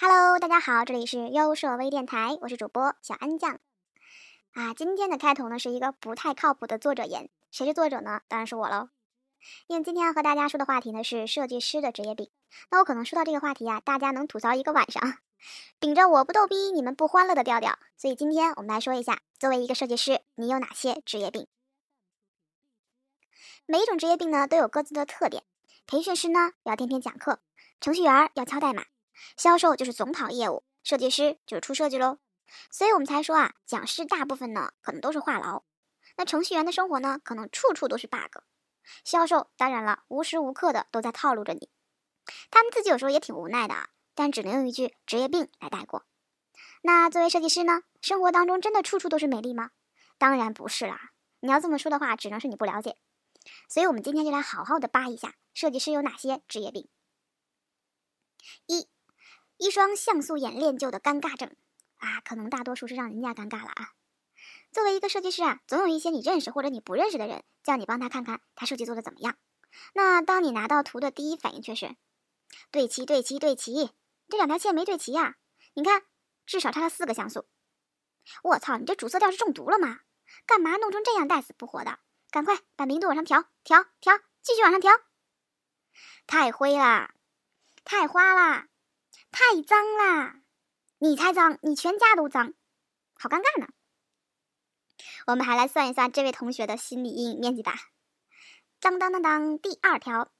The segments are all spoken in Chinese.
Hello，大家好，这里是优设微电台，我是主播小安酱。啊，今天的开头呢是一个不太靠谱的作者言，谁是作者呢？当然是我喽。因为今天要和大家说的话题呢是设计师的职业病，那我可能说到这个话题啊，大家能吐槽一个晚上，顶着我不逗逼，你们不欢乐的调调。所以今天我们来说一下，作为一个设计师，你有哪些职业病？每一种职业病呢都有各自的特点。培训师呢要天天讲课，程序员要敲代码。销售就是总跑业务，设计师就是出设计喽，所以我们才说啊，讲师大部分呢可能都是话痨，那程序员的生活呢可能处处都是 bug，销售当然了，无时无刻的都在套路着你，他们自己有时候也挺无奈的啊，但只能用一句职业病来带过。那作为设计师呢，生活当中真的处处都是美丽吗？当然不是啦，你要这么说的话，只能是你不了解。所以我们今天就来好好的扒一下设计师有哪些职业病。一一双像素眼练就的尴尬症啊，可能大多数是让人家尴尬了啊。作为一个设计师啊，总有一些你认识或者你不认识的人叫你帮他看看他设计做的怎么样。那当你拿到图的第一反应却是对齐对齐对齐，这两条线没对齐呀？你看，至少差了四个像素。我操，你这主色调是中毒了吗？干嘛弄成这样带死不活的？赶快把明度往上调调调，继续往上调。太灰啦，太花啦。太脏啦！你才脏，你全家都脏，好尴尬呢。我们还来算一算这位同学的心理阴影面积吧。当当当当，第二条，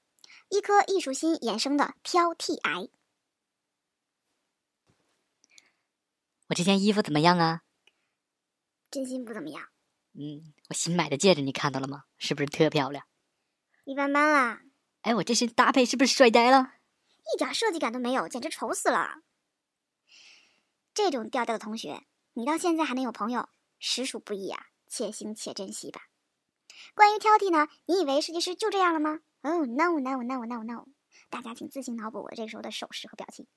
一颗艺术心衍生的挑剔癌。我这件衣服怎么样啊？真心不怎么样。嗯，我新买的戒指你看到了吗？是不是特漂亮？一般般啦。哎，我这身搭配是不是帅呆了？一点设计感都没有，简直丑死了！这种调调的同学，你到现在还能有朋友，实属不易啊，且行且珍惜吧。关于挑剔呢，你以为设计师就这样了吗？Oh no no no no no！大家请自行脑补我这个时候的手势和表情。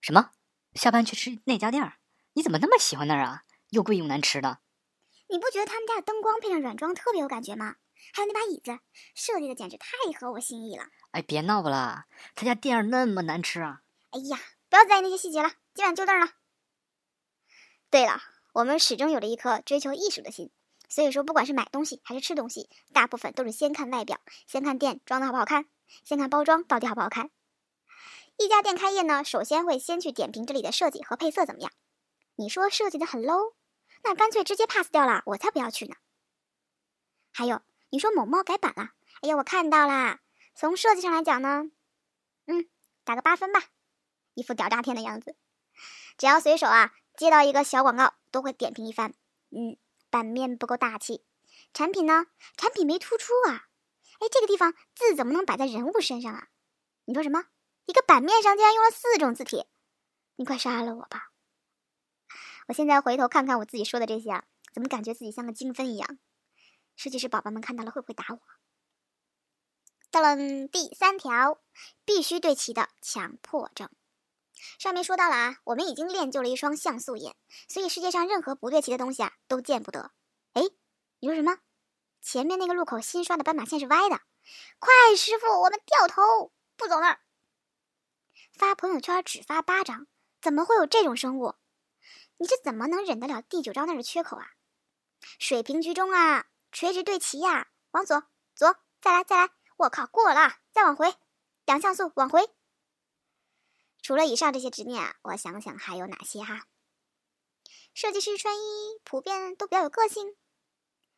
什么？下班去吃那家店儿？你怎么那么喜欢那儿啊？又贵又难吃的。你不觉得他们家的灯光配上软装特别有感觉吗？还有那把椅子，设计的简直太合我心意了。哎，别闹了，他家店那么难吃啊！哎呀，不要在意那些细节了，今晚就这儿了。对了，我们始终有着一颗追求艺术的心，所以说不管是买东西还是吃东西，大部分都是先看外表，先看店装的好不好看，先看包装到底好不好看。一家店开业呢，首先会先去点评这里的设计和配色怎么样。你说设计的很 low，那干脆直接 pass 掉了，我才不要去呢。还有，你说某猫改版了，哎呀，我看到啦。从设计上来讲呢，嗯，打个八分吧，一副屌炸天的样子。只要随手啊接到一个小广告，都会点评一番。嗯，版面不够大气，产品呢，产品没突出啊。哎，这个地方字怎么能摆在人物身上啊？你说什么？一个版面上竟然用了四种字体？你快杀了我吧！我现在回头看看我自己说的这些啊，怎么感觉自己像个精分一样？设计师宝宝们看到了会不会打我？到了第三条，必须对齐的强迫症。上面说到了啊，我们已经练就了一双像素眼，所以世界上任何不对齐的东西啊都见不得。哎，你说什么？前面那个路口新刷的斑马线是歪的。快，师傅，我们掉头不走那儿。发朋友圈只发八张，怎么会有这种生物？你这怎么能忍得了第九张那儿的缺口啊？水平居中啊，垂直对齐呀，往左左，再来再来。我靠，过了，再往回，两像素往回。除了以上这些执念啊，我想想还有哪些哈？设计师穿衣普遍都比较有个性，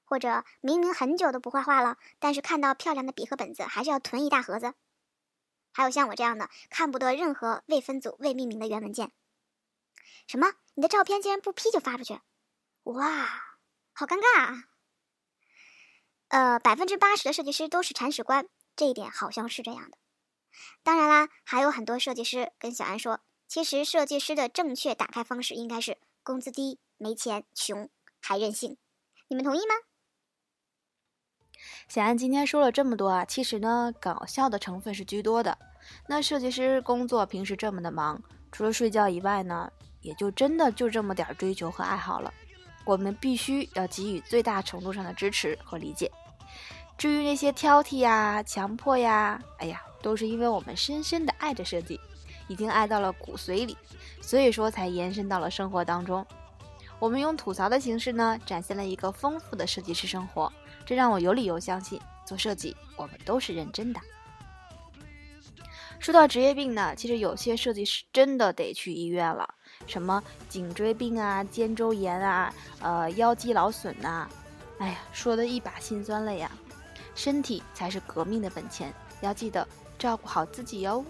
或者明明很久都不画画了，但是看到漂亮的笔和本子还是要囤一大盒子。还有像我这样的，看不得任何未分组、未命名的原文件。什么？你的照片竟然不 P 就发出去？哇，好尴尬啊！呃，百分之八十的设计师都是铲屎官，这一点好像是这样的。当然啦，还有很多设计师跟小安说，其实设计师的正确打开方式应该是工资低、没钱、穷还任性。你们同意吗？小安今天说了这么多啊，其实呢，搞笑的成分是居多的。那设计师工作平时这么的忙，除了睡觉以外呢，也就真的就这么点追求和爱好了。我们必须要给予最大程度上的支持和理解。至于那些挑剔呀、强迫呀，哎呀，都是因为我们深深的爱着设计，已经爱到了骨髓里，所以说才延伸到了生活当中。我们用吐槽的形式呢，展现了一个丰富的设计师生活，这让我有理由相信，做设计我们都是认真的。说到职业病呢，其实有些设计师真的得去医院了，什么颈椎病啊、肩周炎啊、呃腰肌劳损呐，哎呀，说的一把辛酸泪呀。身体才是革命的本钱，要记得照顾好自己哟。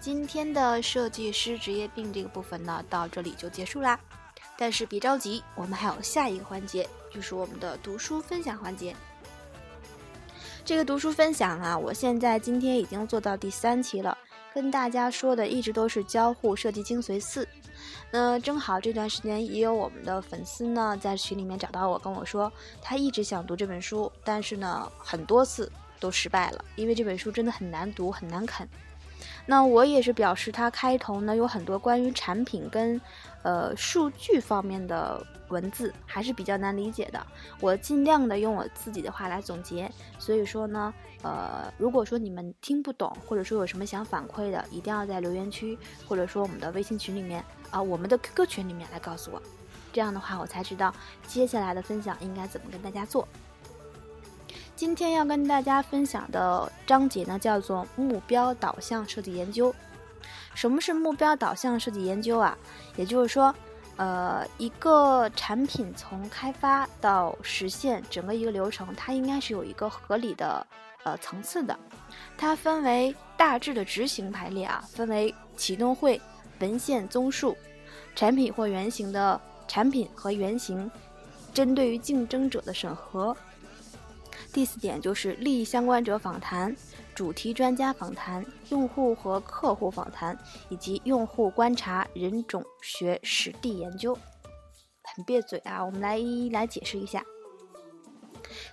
今天的设计师职业病这个部分呢，到这里就结束啦。但是别着急，我们还有下一个环节，就是我们的读书分享环节。这个读书分享啊，我现在今天已经做到第三期了，跟大家说的一直都是《交互设计精髓四》。那正好这段时间也有我们的粉丝呢，在群里面找到我，跟我说他一直想读这本书，但是呢，很多次都失败了，因为这本书真的很难读，很难啃。那我也是表示，它开头呢有很多关于产品跟，呃数据方面的文字还是比较难理解的。我尽量的用我自己的话来总结。所以说呢，呃，如果说你们听不懂，或者说有什么想反馈的，一定要在留言区，或者说我们的微信群里面啊，我们的 QQ 群里面来告诉我。这样的话，我才知道接下来的分享应该怎么跟大家做。今天要跟大家分享的章节呢，叫做目标导向设计研究。什么是目标导向设计研究啊？也就是说，呃，一个产品从开发到实现整个一个流程，它应该是有一个合理的呃层次的。它分为大致的执行排列啊，分为启动会、文献综述、产品或原型的产品和原型，针对于竞争者的审核。第四点就是利益相关者访谈、主题专家访谈、用户和客户访谈，以及用户观察、人种学实地研究。很别嘴啊，我们来一一来解释一下。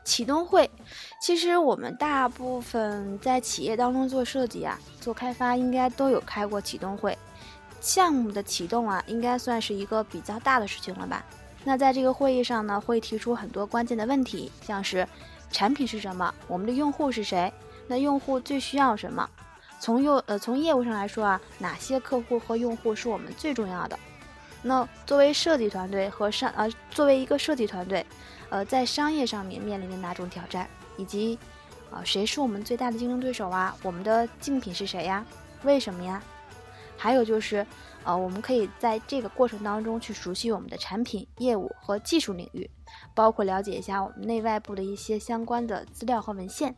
启动会，其实我们大部分在企业当中做设计啊、做开发，应该都有开过启动会。项目的启动啊，应该算是一个比较大的事情了吧？那在这个会议上呢，会提出很多关键的问题，像是。产品是什么？我们的用户是谁？那用户最需要什么？从用呃从业务上来说啊，哪些客户和用户是我们最重要的？那作为设计团队和商呃作为一个设计团队，呃在商业上面面临的哪种挑战？以及啊谁是我们最大的竞争对手啊？我们的竞品是谁呀？为什么呀？还有就是，呃我们可以在这个过程当中去熟悉我们的产品、业务和技术领域。包括了解一下我们内外部的一些相关的资料和文献，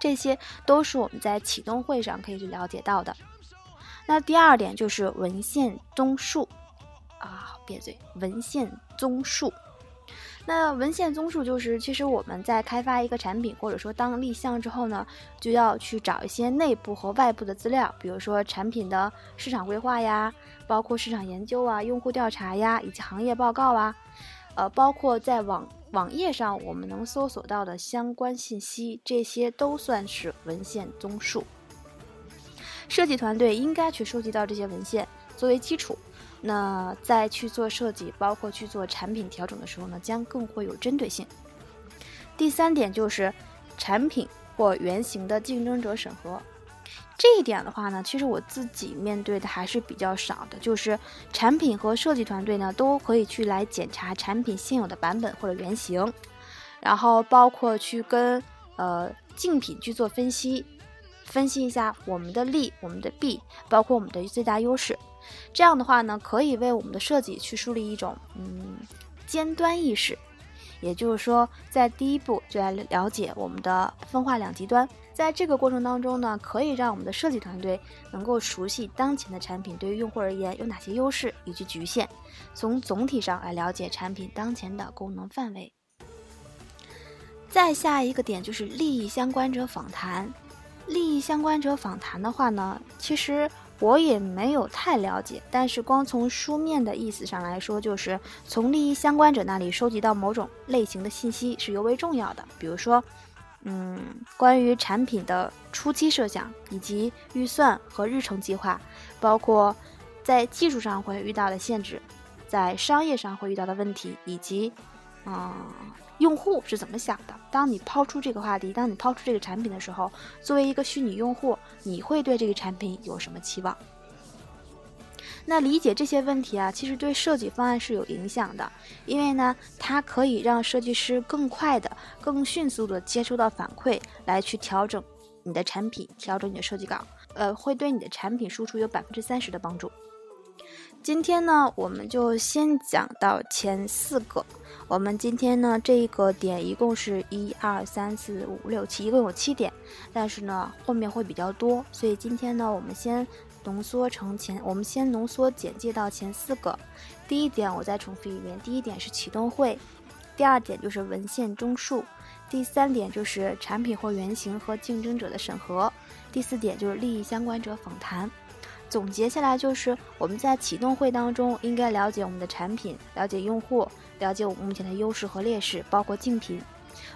这些都是我们在启动会上可以去了解到的。那第二点就是文献综述啊，别嘴，文献综述。那文献综述就是，其实我们在开发一个产品或者说当立项之后呢，就要去找一些内部和外部的资料，比如说产品的市场规划呀，包括市场研究啊、用户调查呀，以及行业报告啊。呃，包括在网网页上我们能搜索到的相关信息，这些都算是文献综述。设计团队应该去收集到这些文献作为基础，那在去做设计，包括去做产品调整的时候呢，将更会有针对性。第三点就是产品或原型的竞争者审核。这一点的话呢，其实我自己面对的还是比较少的，就是产品和设计团队呢都可以去来检查产品现有的版本或者原型，然后包括去跟呃竞品去做分析，分析一下我们的利、我们的弊，包括我们的最大优势。这样的话呢，可以为我们的设计去树立一种嗯尖端意识，也就是说，在第一步就来了解我们的分化两极端。在这个过程当中呢，可以让我们的设计团队能够熟悉当前的产品对于用户而言有哪些优势以及局限，从总体上来了解产品当前的功能范围。再下一个点就是利益相关者访谈。利益相关者访谈的话呢，其实我也没有太了解，但是光从书面的意思上来说，就是从利益相关者那里收集到某种类型的信息是尤为重要的，比如说。嗯，关于产品的初期设想以及预算和日程计划，包括在技术上会遇到的限制，在商业上会遇到的问题，以及啊，用户是怎么想的？当你抛出这个话题，当你抛出这个产品的时候，作为一个虚拟用户，你会对这个产品有什么期望？那理解这些问题啊，其实对设计方案是有影响的，因为呢，它可以让设计师更快的、更迅速的接收到反馈，来去调整你的产品，调整你的设计稿，呃，会对你的产品输出有百分之三十的帮助。今天呢，我们就先讲到前四个。我们今天呢，这个点一共是一二三四五六七，一共有七点，但是呢，后面会比较多，所以今天呢，我们先。浓缩成前，我们先浓缩简介到前四个。第一点，我再重复一遍：第一点是启动会，第二点就是文献综述，第三点就是产品或原型和竞争者的审核，第四点就是利益相关者访谈。总结下来就是，我们在启动会当中应该了解我们的产品，了解用户，了解我们目前的优势和劣势，包括竞品。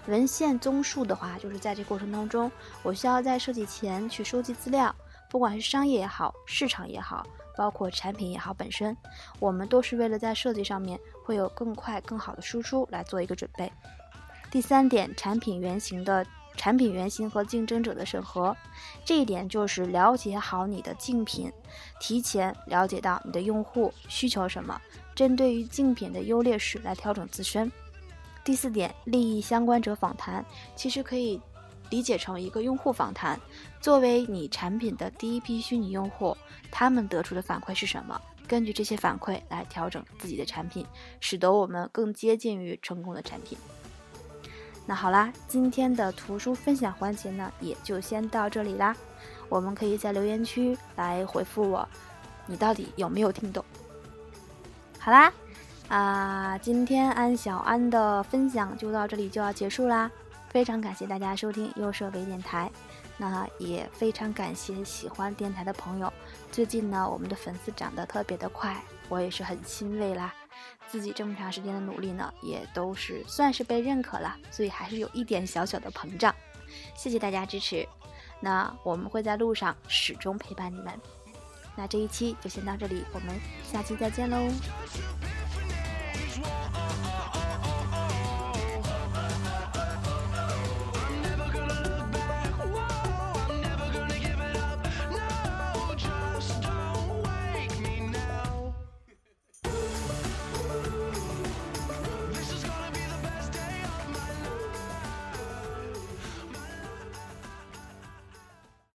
文献综述的话，就是在这过程当中，我需要在设计前去收集资料。不管是商业也好，市场也好，包括产品也好，本身我们都是为了在设计上面会有更快、更好的输出来做一个准备。第三点，产品原型的产品原型和竞争者的审核，这一点就是了解好你的竞品，提前了解到你的用户需求什么，针对于竞品的优劣势来调整自身。第四点，利益相关者访谈，其实可以。理解成一个用户访谈，作为你产品的第一批虚拟用户，他们得出的反馈是什么？根据这些反馈来调整自己的产品，使得我们更接近于成功的产品。那好啦，今天的图书分享环节呢，也就先到这里啦。我们可以在留言区来回复我，你到底有没有听懂？好啦，啊，今天安小安的分享就到这里就要结束啦。非常感谢大家收听优设微电台，那也非常感谢喜欢电台的朋友。最近呢，我们的粉丝涨得特别的快，我也是很欣慰啦。自己这么长时间的努力呢，也都是算是被认可了，所以还是有一点小小的膨胀。谢谢大家支持，那我们会在路上始终陪伴你们。那这一期就先到这里，我们下期再见喽。